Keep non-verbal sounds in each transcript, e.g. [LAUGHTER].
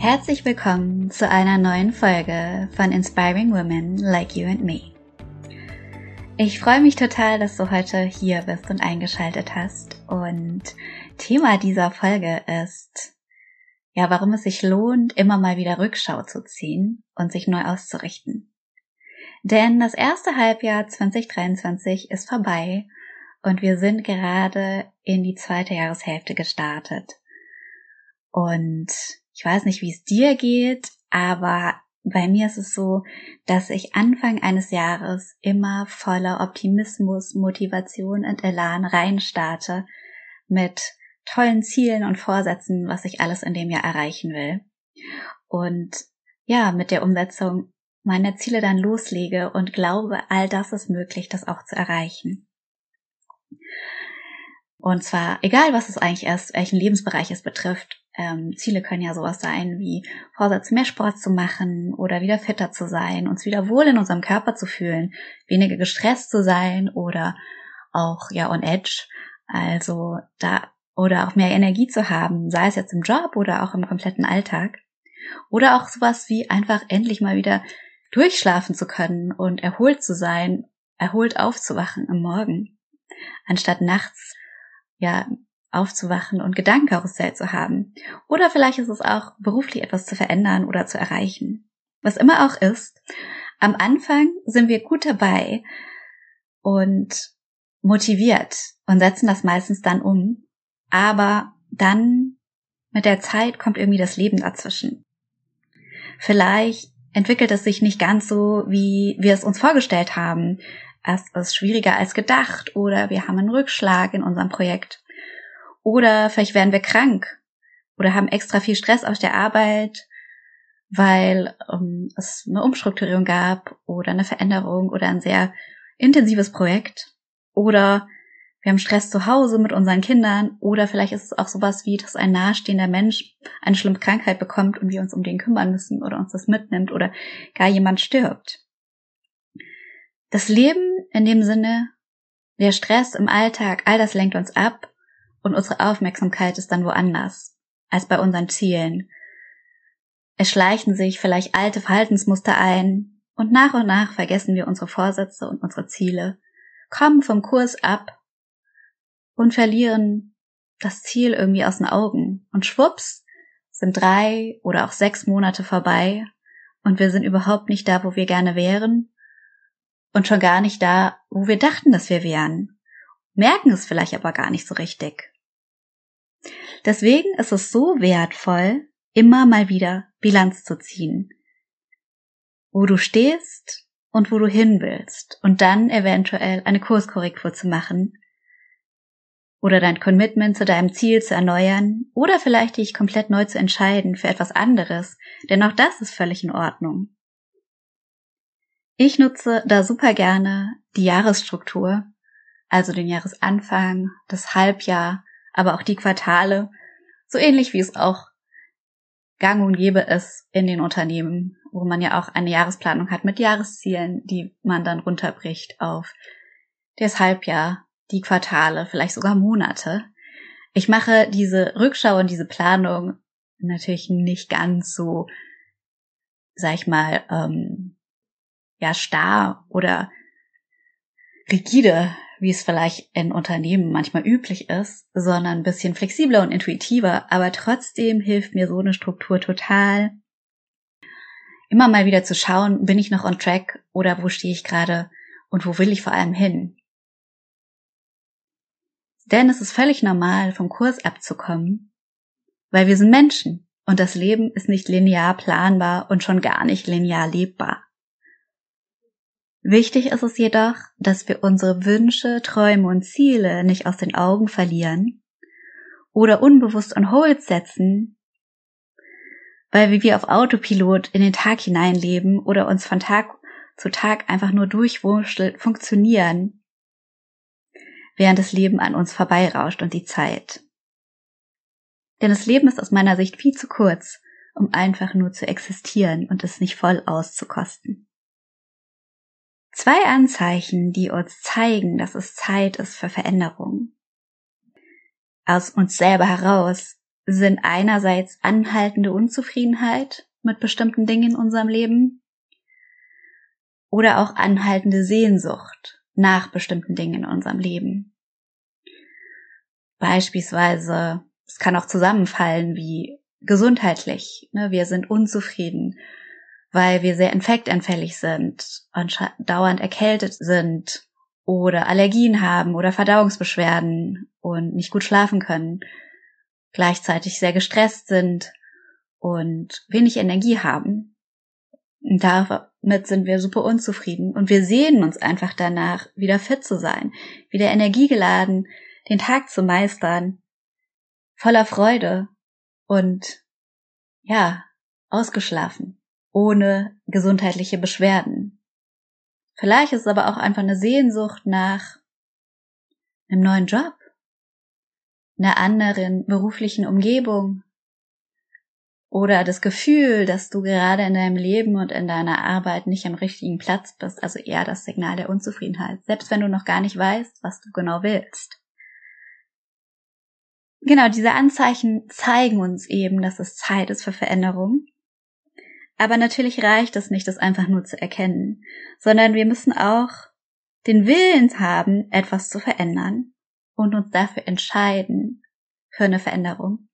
Herzlich willkommen zu einer neuen Folge von Inspiring Women Like You and Me. Ich freue mich total, dass du heute hier bist und eingeschaltet hast. Und Thema dieser Folge ist, ja, warum es sich lohnt, immer mal wieder Rückschau zu ziehen und sich neu auszurichten. Denn das erste Halbjahr 2023 ist vorbei und wir sind gerade in die zweite Jahreshälfte gestartet. Und ich weiß nicht, wie es dir geht, aber bei mir ist es so, dass ich Anfang eines Jahres immer voller Optimismus, Motivation und Elan reinstarte mit tollen Zielen und Vorsätzen, was ich alles in dem Jahr erreichen will. Und ja, mit der Umsetzung meine Ziele dann loslege und glaube, all das ist möglich, das auch zu erreichen. Und zwar, egal was es eigentlich ist, welchen Lebensbereich es betrifft, ähm, Ziele können ja sowas sein wie Vorsatz, mehr Sport zu machen oder wieder fitter zu sein, uns wieder wohl in unserem Körper zu fühlen, weniger gestresst zu sein oder auch ja on edge, also da oder auch mehr Energie zu haben, sei es jetzt im Job oder auch im kompletten Alltag. Oder auch sowas wie einfach endlich mal wieder durchschlafen zu können und erholt zu sein, erholt aufzuwachen am Morgen, anstatt nachts ja aufzuwachen und Gedankenkarussell zu haben. Oder vielleicht ist es auch beruflich etwas zu verändern oder zu erreichen. Was immer auch ist, am Anfang sind wir gut dabei und motiviert und setzen das meistens dann um. Aber dann mit der Zeit kommt irgendwie das Leben dazwischen. Vielleicht entwickelt es sich nicht ganz so, wie wir es uns vorgestellt haben. Es ist schwieriger als gedacht oder wir haben einen Rückschlag in unserem Projekt. Oder vielleicht werden wir krank oder haben extra viel Stress auf der Arbeit, weil ähm, es eine Umstrukturierung gab oder eine Veränderung oder ein sehr intensives Projekt. Oder wir haben Stress zu Hause mit unseren Kindern oder vielleicht ist es auch sowas wie, dass ein nahestehender Mensch eine schlimme Krankheit bekommt und wir uns um den kümmern müssen oder uns das mitnimmt oder gar jemand stirbt. Das Leben in dem Sinne, der Stress im Alltag, all das lenkt uns ab und unsere Aufmerksamkeit ist dann woanders als bei unseren Zielen. Es schleichen sich vielleicht alte Verhaltensmuster ein und nach und nach vergessen wir unsere Vorsätze und unsere Ziele, kommen vom Kurs ab und verlieren das Ziel irgendwie aus den Augen. Und schwupps sind drei oder auch sechs Monate vorbei und wir sind überhaupt nicht da, wo wir gerne wären und schon gar nicht da, wo wir dachten, dass wir wären. Merken es vielleicht aber gar nicht so richtig. Deswegen ist es so wertvoll, immer mal wieder Bilanz zu ziehen. Wo du stehst und wo du hin willst und dann eventuell eine Kurskorrektur zu machen, oder dein Commitment zu deinem Ziel zu erneuern oder vielleicht dich komplett neu zu entscheiden für etwas anderes, denn auch das ist völlig in Ordnung. Ich nutze da super gerne die Jahresstruktur, also den Jahresanfang, das Halbjahr, aber auch die Quartale, so ähnlich wie es auch gang und gäbe ist in den Unternehmen, wo man ja auch eine Jahresplanung hat mit Jahreszielen, die man dann runterbricht auf das Halbjahr, die Quartale, vielleicht sogar Monate. Ich mache diese Rückschau und diese Planung natürlich nicht ganz so, sag ich mal, ähm, ja, starr oder rigide, wie es vielleicht in Unternehmen manchmal üblich ist, sondern ein bisschen flexibler und intuitiver, aber trotzdem hilft mir so eine Struktur total, immer mal wieder zu schauen, bin ich noch on track oder wo stehe ich gerade und wo will ich vor allem hin. Denn es ist völlig normal, vom Kurs abzukommen, weil wir sind Menschen und das Leben ist nicht linear planbar und schon gar nicht linear lebbar. Wichtig ist es jedoch, dass wir unsere Wünsche, Träume und Ziele nicht aus den Augen verlieren oder unbewusst on hold setzen, weil wir auf Autopilot in den Tag hineinleben oder uns von Tag zu Tag einfach nur durchwurschtelt funktionieren, während das Leben an uns vorbeirauscht und die Zeit. Denn das Leben ist aus meiner Sicht viel zu kurz, um einfach nur zu existieren und es nicht voll auszukosten. Zwei Anzeichen, die uns zeigen, dass es Zeit ist für Veränderung. Aus uns selber heraus sind einerseits anhaltende Unzufriedenheit mit bestimmten Dingen in unserem Leben oder auch anhaltende Sehnsucht nach bestimmten Dingen in unserem Leben. Beispielsweise, es kann auch zusammenfallen wie gesundheitlich. Ne? Wir sind unzufrieden, weil wir sehr infektanfällig sind und dauernd erkältet sind oder Allergien haben oder Verdauungsbeschwerden und nicht gut schlafen können gleichzeitig sehr gestresst sind und wenig Energie haben. Und damit sind wir super unzufrieden und wir sehnen uns einfach danach, wieder fit zu sein, wieder energiegeladen, den Tag zu meistern, voller Freude und ja, ausgeschlafen, ohne gesundheitliche Beschwerden. Vielleicht ist es aber auch einfach eine Sehnsucht nach einem neuen Job, einer anderen beruflichen Umgebung oder das Gefühl, dass du gerade in deinem Leben und in deiner Arbeit nicht am richtigen Platz bist, also eher das Signal der Unzufriedenheit, selbst wenn du noch gar nicht weißt, was du genau willst. Genau, diese Anzeichen zeigen uns eben, dass es Zeit ist für Veränderung. Aber natürlich reicht es nicht, das einfach nur zu erkennen, sondern wir müssen auch den Willen haben, etwas zu verändern und uns dafür entscheiden für eine Veränderung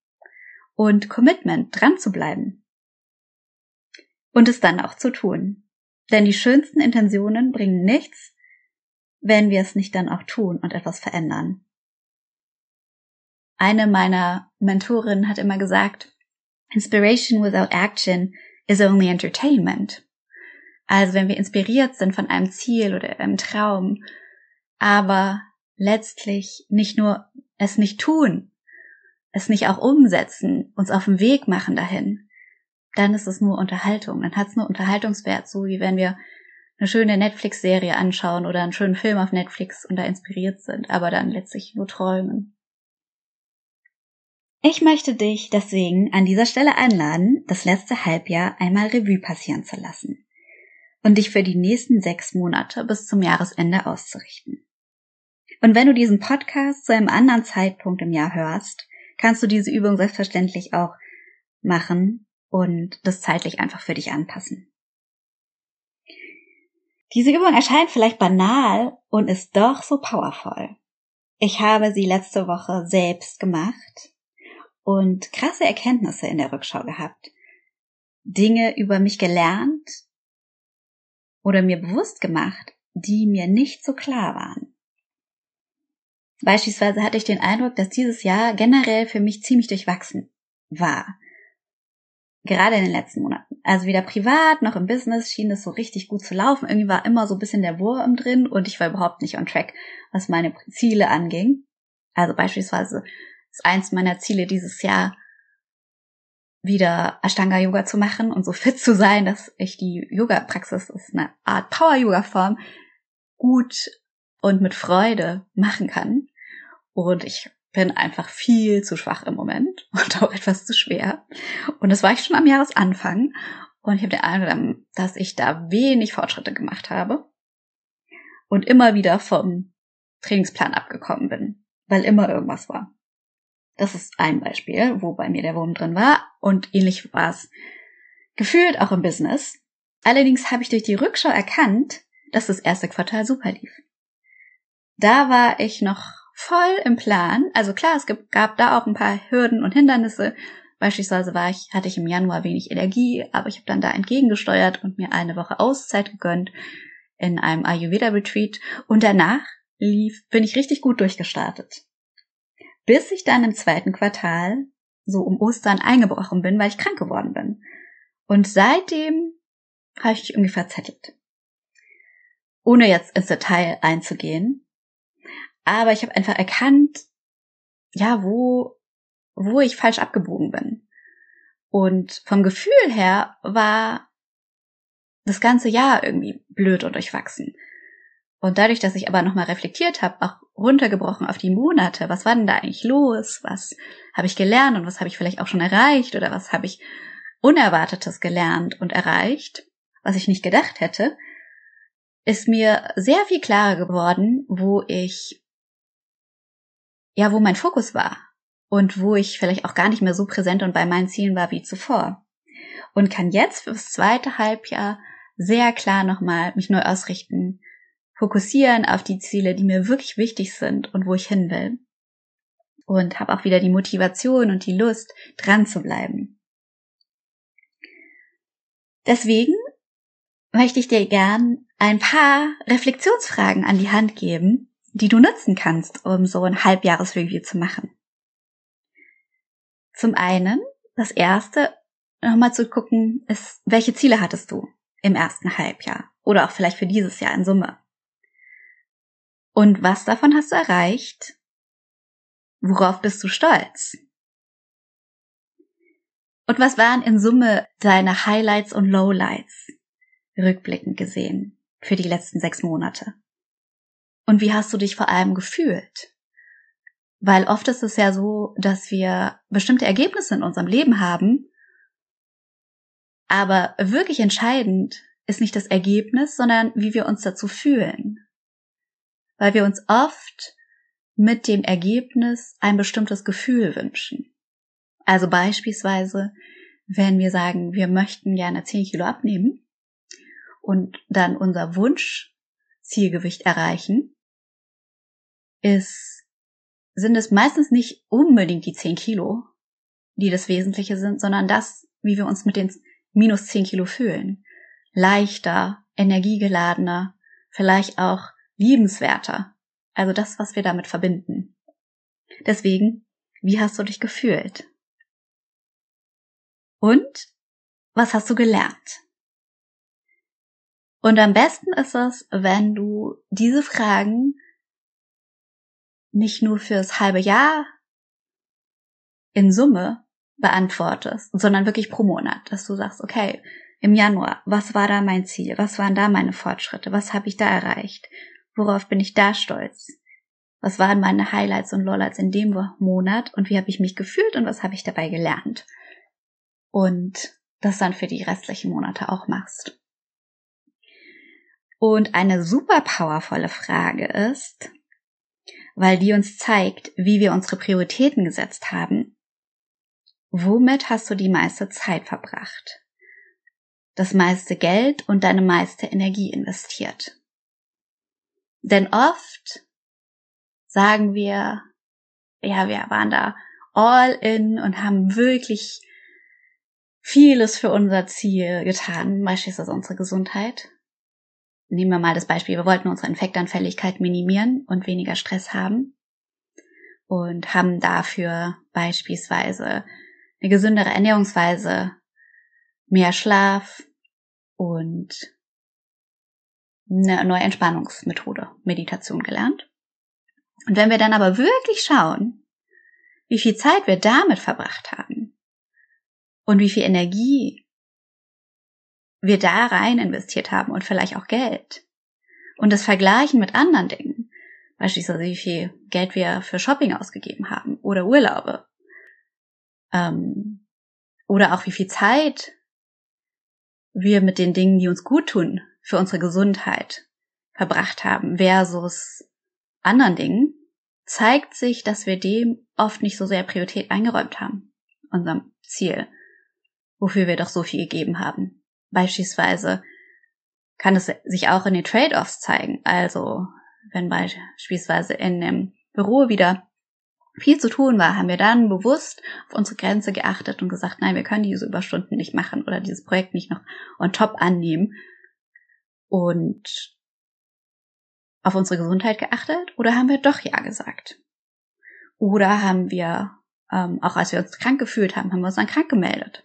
und Commitment dran zu bleiben und es dann auch zu tun. Denn die schönsten Intentionen bringen nichts, wenn wir es nicht dann auch tun und etwas verändern. Eine meiner Mentorinnen hat immer gesagt, Inspiration without action is only entertainment. Also wenn wir inspiriert sind von einem Ziel oder einem Traum, aber letztlich nicht nur es nicht tun, es nicht auch umsetzen, uns auf den Weg machen dahin, dann ist es nur Unterhaltung. Dann hat es nur Unterhaltungswert, so wie wenn wir eine schöne Netflix-Serie anschauen oder einen schönen Film auf Netflix und da inspiriert sind, aber dann letztlich nur träumen. Ich möchte dich deswegen an dieser Stelle einladen, das letzte Halbjahr einmal Revue passieren zu lassen und dich für die nächsten sechs Monate bis zum Jahresende auszurichten. Und wenn du diesen Podcast zu einem anderen Zeitpunkt im Jahr hörst, kannst du diese Übung selbstverständlich auch machen und das zeitlich einfach für dich anpassen. Diese Übung erscheint vielleicht banal und ist doch so powerful. Ich habe sie letzte Woche selbst gemacht und krasse Erkenntnisse in der Rückschau gehabt. Dinge über mich gelernt oder mir bewusst gemacht, die mir nicht so klar waren. Beispielsweise hatte ich den Eindruck, dass dieses Jahr generell für mich ziemlich durchwachsen war. Gerade in den letzten Monaten. Also weder privat noch im Business schien es so richtig gut zu laufen. Irgendwie war immer so ein bisschen der Wurm drin und ich war überhaupt nicht on track, was meine Ziele anging. Also beispielsweise ist eins meiner Ziele dieses Jahr wieder Ashtanga Yoga zu machen und so fit zu sein, dass ich die Yoga Praxis ist eine Art Power Yoga Form gut und mit Freude machen kann. Und ich bin einfach viel zu schwach im Moment [LAUGHS] und auch etwas zu schwer. Und das war ich schon am Jahresanfang. Und ich habe den Eindruck, dass ich da wenig Fortschritte gemacht habe und immer wieder vom Trainingsplan abgekommen bin, weil immer irgendwas war. Das ist ein Beispiel, wo bei mir der Wurm drin war und ähnlich war es gefühlt auch im Business. Allerdings habe ich durch die Rückschau erkannt, dass das erste Quartal super lief da war ich noch voll im Plan. Also klar, es gab da auch ein paar Hürden und Hindernisse, Beispielsweise war ich, hatte ich im Januar wenig Energie, aber ich habe dann da entgegengesteuert und mir eine Woche Auszeit gegönnt in einem Ayurveda Retreat und danach lief, bin ich richtig gut durchgestartet. Bis ich dann im zweiten Quartal so um Ostern eingebrochen bin, weil ich krank geworden bin. Und seitdem habe ich mich irgendwie verzettelt. Ohne jetzt ins Detail einzugehen. Aber ich habe einfach erkannt, ja, wo, wo ich falsch abgebogen bin. Und vom Gefühl her war das ganze Jahr irgendwie blöd und durchwachsen. Und dadurch, dass ich aber nochmal reflektiert habe, auch runtergebrochen auf die Monate, was war denn da eigentlich los? Was habe ich gelernt und was habe ich vielleicht auch schon erreicht oder was habe ich Unerwartetes gelernt und erreicht, was ich nicht gedacht hätte, ist mir sehr viel klarer geworden, wo ich, ja, wo mein Fokus war und wo ich vielleicht auch gar nicht mehr so präsent und bei meinen Zielen war wie zuvor. Und kann jetzt fürs zweite Halbjahr sehr klar nochmal mich neu ausrichten, fokussieren auf die Ziele, die mir wirklich wichtig sind und wo ich hin will. Und habe auch wieder die Motivation und die Lust, dran zu bleiben. Deswegen möchte ich dir gern ein paar Reflexionsfragen an die Hand geben, die du nutzen kannst, um so ein Halbjahresreview zu machen. Zum einen, das erste, nochmal zu gucken, ist, welche Ziele hattest du im ersten Halbjahr oder auch vielleicht für dieses Jahr in Summe? Und was davon hast du erreicht? Worauf bist du stolz? Und was waren in Summe deine Highlights und Lowlights, rückblickend gesehen, für die letzten sechs Monate? Und wie hast du dich vor allem gefühlt? Weil oft ist es ja so, dass wir bestimmte Ergebnisse in unserem Leben haben, aber wirklich entscheidend ist nicht das Ergebnis, sondern wie wir uns dazu fühlen weil wir uns oft mit dem Ergebnis ein bestimmtes Gefühl wünschen. Also beispielsweise, wenn wir sagen, wir möchten gerne 10 Kilo abnehmen und dann unser Wunschzielgewicht erreichen, ist, sind es meistens nicht unbedingt die 10 Kilo, die das Wesentliche sind, sondern das, wie wir uns mit den minus 10 Kilo fühlen. Leichter, energiegeladener, vielleicht auch liebenswerter. Also das, was wir damit verbinden. Deswegen, wie hast du dich gefühlt? Und was hast du gelernt? Und am besten ist es, wenn du diese Fragen nicht nur fürs halbe Jahr in Summe beantwortest, sondern wirklich pro Monat, dass du sagst, okay, im Januar, was war da mein Ziel? Was waren da meine Fortschritte? Was habe ich da erreicht? Worauf bin ich da stolz? Was waren meine Highlights und Lowlights in dem Monat und wie habe ich mich gefühlt und was habe ich dabei gelernt? Und das dann für die restlichen Monate auch machst. Und eine super powervolle Frage ist, weil die uns zeigt, wie wir unsere Prioritäten gesetzt haben. Womit hast du die meiste Zeit verbracht? Das meiste Geld und deine meiste Energie investiert? Denn oft sagen wir, ja, wir waren da all in und haben wirklich vieles für unser Ziel getan, beispielsweise unsere Gesundheit. Nehmen wir mal das Beispiel, wir wollten unsere Infektanfälligkeit minimieren und weniger Stress haben und haben dafür beispielsweise eine gesündere Ernährungsweise, mehr Schlaf und eine neue Entspannungsmethode, Meditation gelernt. Und wenn wir dann aber wirklich schauen, wie viel Zeit wir damit verbracht haben und wie viel Energie wir da rein investiert haben und vielleicht auch Geld und das vergleichen mit anderen Dingen, beispielsweise wie viel Geld wir für Shopping ausgegeben haben oder Urlaube ähm, oder auch wie viel Zeit wir mit den Dingen, die uns gut tun, für unsere Gesundheit verbracht haben versus anderen Dingen, zeigt sich, dass wir dem oft nicht so sehr Priorität eingeräumt haben, unserem Ziel, wofür wir doch so viel gegeben haben. Beispielsweise kann es sich auch in den Trade-offs zeigen. Also, wenn beispielsweise in dem Büro wieder viel zu tun war, haben wir dann bewusst auf unsere Grenze geachtet und gesagt, nein, wir können diese Überstunden nicht machen oder dieses Projekt nicht noch on top annehmen und auf unsere Gesundheit geachtet oder haben wir doch Ja gesagt? Oder haben wir, ähm, auch als wir uns krank gefühlt haben, haben wir uns dann krank gemeldet,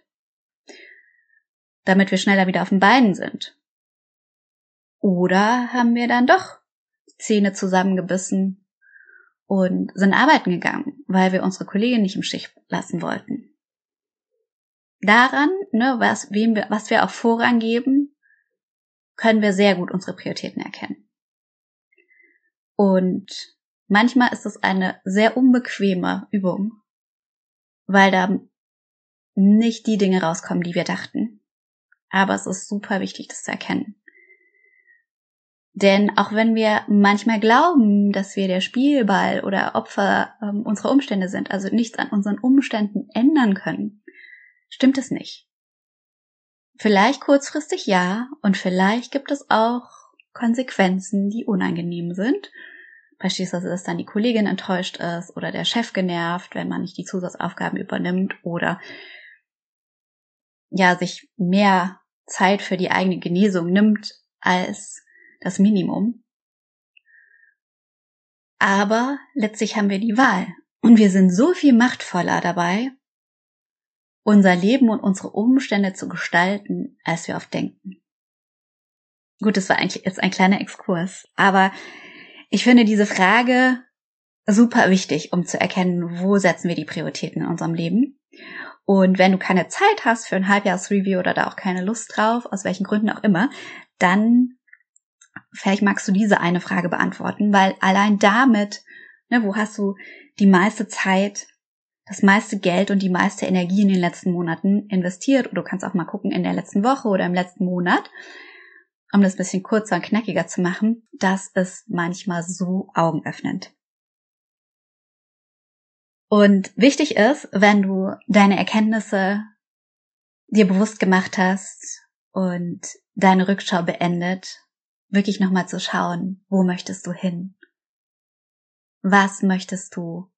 damit wir schneller wieder auf den Beinen sind? Oder haben wir dann doch Zähne zusammengebissen und sind arbeiten gegangen, weil wir unsere Kollegin nicht im Stich lassen wollten. Daran, ne, was, wem wir, was wir auch Vorrang geben, können wir sehr gut unsere Prioritäten erkennen. Und manchmal ist es eine sehr unbequeme Übung, weil da nicht die Dinge rauskommen, die wir dachten. Aber es ist super wichtig, das zu erkennen. Denn auch wenn wir manchmal glauben, dass wir der Spielball oder Opfer ähm, unserer Umstände sind, also nichts an unseren Umständen ändern können, stimmt es nicht. Vielleicht kurzfristig ja, und vielleicht gibt es auch Konsequenzen, die unangenehm sind. Beispielsweise, dass dann die Kollegin enttäuscht ist oder der Chef genervt, wenn man nicht die Zusatzaufgaben übernimmt oder ja, sich mehr Zeit für die eigene Genesung nimmt, als das Minimum. Aber letztlich haben wir die Wahl und wir sind so viel machtvoller dabei, unser Leben und unsere Umstände zu gestalten, als wir oft denken. Gut, das war eigentlich jetzt ein kleiner Exkurs, aber ich finde diese Frage super wichtig, um zu erkennen, wo setzen wir die Prioritäten in unserem Leben. Und wenn du keine Zeit hast für ein Halbjahresreview oder da auch keine Lust drauf, aus welchen Gründen auch immer, dann vielleicht magst du diese eine Frage beantworten, weil allein damit, ne, wo hast du die meiste Zeit, das meiste Geld und die meiste Energie in den letzten Monaten investiert? Oder du kannst auch mal gucken in der letzten Woche oder im letzten Monat, um das ein bisschen kurzer und knackiger zu machen. Das ist manchmal so augenöffnend. Und wichtig ist, wenn du deine Erkenntnisse dir bewusst gemacht hast und deine Rückschau beendet, wirklich nochmal zu schauen, wo möchtest du hin? Was möchtest du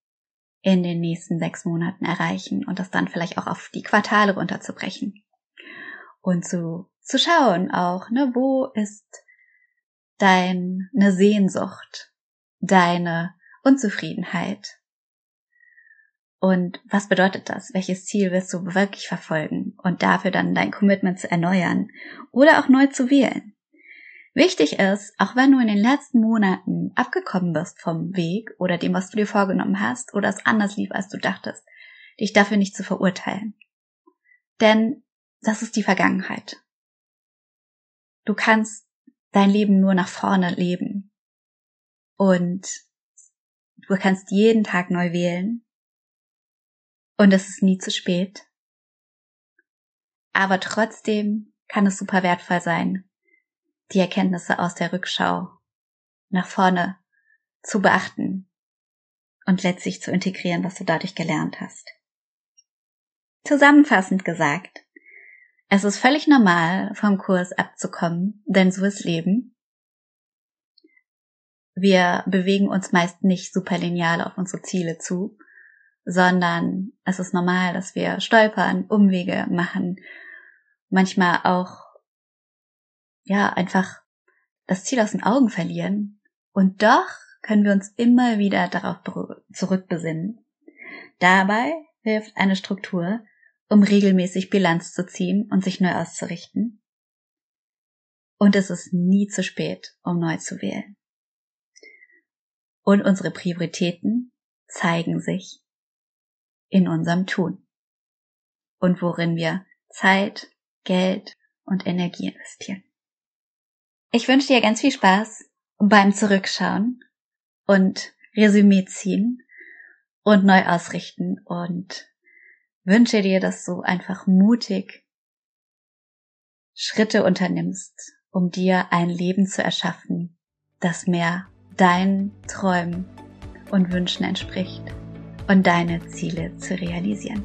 in den nächsten sechs Monaten erreichen und das dann vielleicht auch auf die Quartale runterzubrechen? Und zu, zu schauen auch, ne, wo ist deine Sehnsucht, deine Unzufriedenheit? Und was bedeutet das? Welches Ziel wirst du wirklich verfolgen? Und dafür dann dein Commitment zu erneuern oder auch neu zu wählen. Wichtig ist, auch wenn du in den letzten Monaten abgekommen bist vom Weg oder dem, was du dir vorgenommen hast oder es anders lief, als du dachtest, dich dafür nicht zu verurteilen. Denn das ist die Vergangenheit. Du kannst dein Leben nur nach vorne leben. Und du kannst jeden Tag neu wählen. Und es ist nie zu spät. Aber trotzdem kann es super wertvoll sein, die Erkenntnisse aus der Rückschau nach vorne zu beachten und letztlich zu integrieren, was du dadurch gelernt hast. Zusammenfassend gesagt, es ist völlig normal, vom Kurs abzukommen, denn so ist Leben. Wir bewegen uns meist nicht super lineal auf unsere Ziele zu, sondern es ist normal, dass wir stolpern, Umwege machen, manchmal auch ja, einfach das Ziel aus den Augen verlieren. Und doch können wir uns immer wieder darauf zurückbesinnen. Dabei hilft eine Struktur, um regelmäßig Bilanz zu ziehen und sich neu auszurichten. Und es ist nie zu spät, um neu zu wählen. Und unsere Prioritäten zeigen sich in unserem Tun und worin wir Zeit, Geld und Energie investieren. Ich wünsche dir ganz viel Spaß beim Zurückschauen und Resümee ziehen und neu ausrichten und wünsche dir, dass du einfach mutig Schritte unternimmst, um dir ein Leben zu erschaffen, das mehr deinen Träumen und Wünschen entspricht und deine Ziele zu realisieren.